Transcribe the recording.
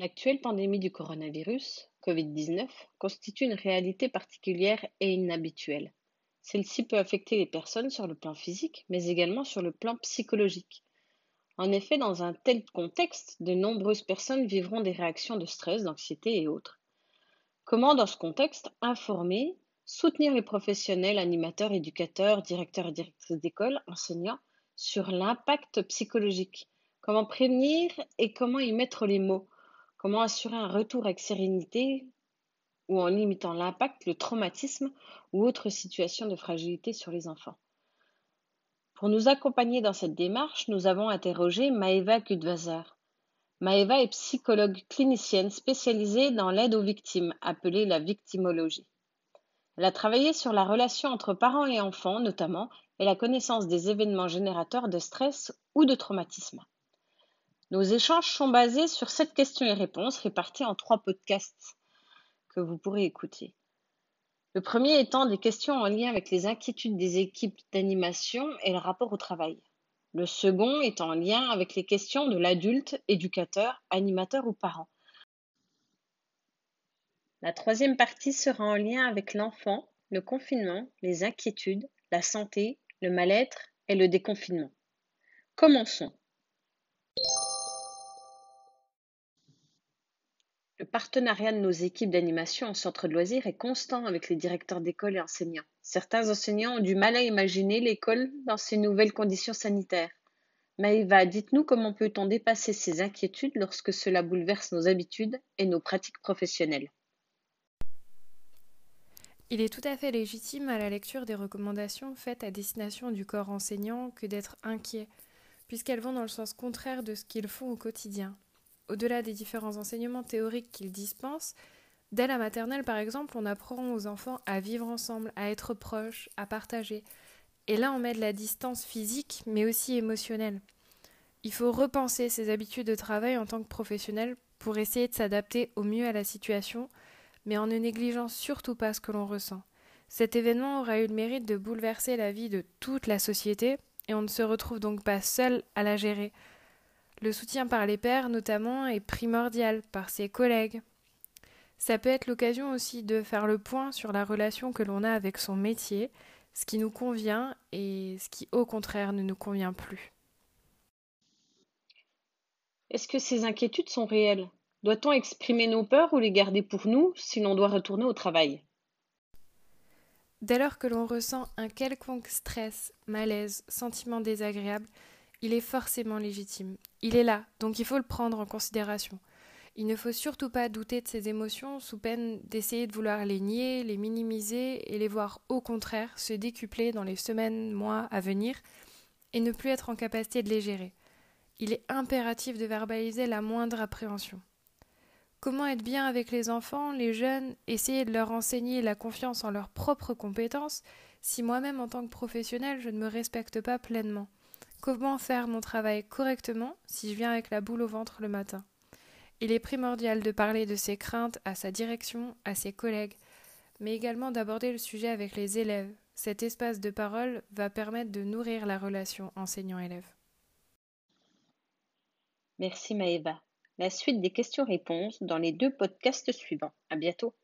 L'actuelle pandémie du coronavirus, Covid-19, constitue une réalité particulière et inhabituelle. Celle-ci peut affecter les personnes sur le plan physique, mais également sur le plan psychologique. En effet, dans un tel contexte, de nombreuses personnes vivront des réactions de stress, d'anxiété et autres. Comment, dans ce contexte, informer, soutenir les professionnels, animateurs, éducateurs, directeurs et directrices d'école, enseignants, sur l'impact psychologique? Comment prévenir et comment y mettre les mots? Comment assurer un retour avec sérénité ou en limitant l'impact, le traumatisme ou autres situations de fragilité sur les enfants? Pour nous accompagner dans cette démarche, nous avons interrogé Maeva Kudvazer. Maeva est psychologue clinicienne spécialisée dans l'aide aux victimes, appelée la victimologie. Elle a travaillé sur la relation entre parents et enfants, notamment, et la connaissance des événements générateurs de stress ou de traumatisme. Nos échanges sont basés sur cette questions et réponses réparties en trois podcasts que vous pourrez écouter. Le premier étant des questions en lien avec les inquiétudes des équipes d'animation et le rapport au travail. Le second est en lien avec les questions de l'adulte, éducateur, animateur ou parent. La troisième partie sera en lien avec l'enfant, le confinement, les inquiétudes, la santé, le mal-être et le déconfinement. Commençons. Partenariat de nos équipes d'animation en centre de loisirs est constant avec les directeurs d'école et enseignants. Certains enseignants ont du mal à imaginer l'école dans ces nouvelles conditions sanitaires. Maëva, dites-nous comment peut-on dépasser ces inquiétudes lorsque cela bouleverse nos habitudes et nos pratiques professionnelles Il est tout à fait légitime à la lecture des recommandations faites à destination du corps enseignant que d'être inquiet, puisqu'elles vont dans le sens contraire de ce qu'ils font au quotidien au-delà des différents enseignements théoriques qu'ils dispensent, dès la maternelle par exemple, on apprend aux enfants à vivre ensemble, à être proches, à partager. Et là, on met de la distance physique, mais aussi émotionnelle. Il faut repenser ses habitudes de travail en tant que professionnel pour essayer de s'adapter au mieux à la situation, mais en ne négligeant surtout pas ce que l'on ressent. Cet événement aura eu le mérite de bouleverser la vie de toute la société, et on ne se retrouve donc pas seul à la gérer. Le soutien par les pairs, notamment, est primordial par ses collègues. Ça peut être l'occasion aussi de faire le point sur la relation que l'on a avec son métier, ce qui nous convient et ce qui au contraire ne nous convient plus. Est-ce que ces inquiétudes sont réelles? Doit-on exprimer nos peurs ou les garder pour nous si l'on doit retourner au travail? Dès lors que l'on ressent un quelconque stress, malaise, sentiment désagréable, il est forcément légitime. Il est là, donc il faut le prendre en considération. Il ne faut surtout pas douter de ses émotions sous peine d'essayer de vouloir les nier, les minimiser et les voir au contraire se décupler dans les semaines, mois à venir et ne plus être en capacité de les gérer. Il est impératif de verbaliser la moindre appréhension. Comment être bien avec les enfants, les jeunes, essayer de leur enseigner la confiance en leurs propres compétences si moi-même en tant que professionnel je ne me respecte pas pleinement? Comment faire mon travail correctement si je viens avec la boule au ventre le matin? Il est primordial de parler de ses craintes à sa direction, à ses collègues, mais également d'aborder le sujet avec les élèves. Cet espace de parole va permettre de nourrir la relation enseignant-élève. Merci Maëva. La suite des questions-réponses dans les deux podcasts suivants. À bientôt.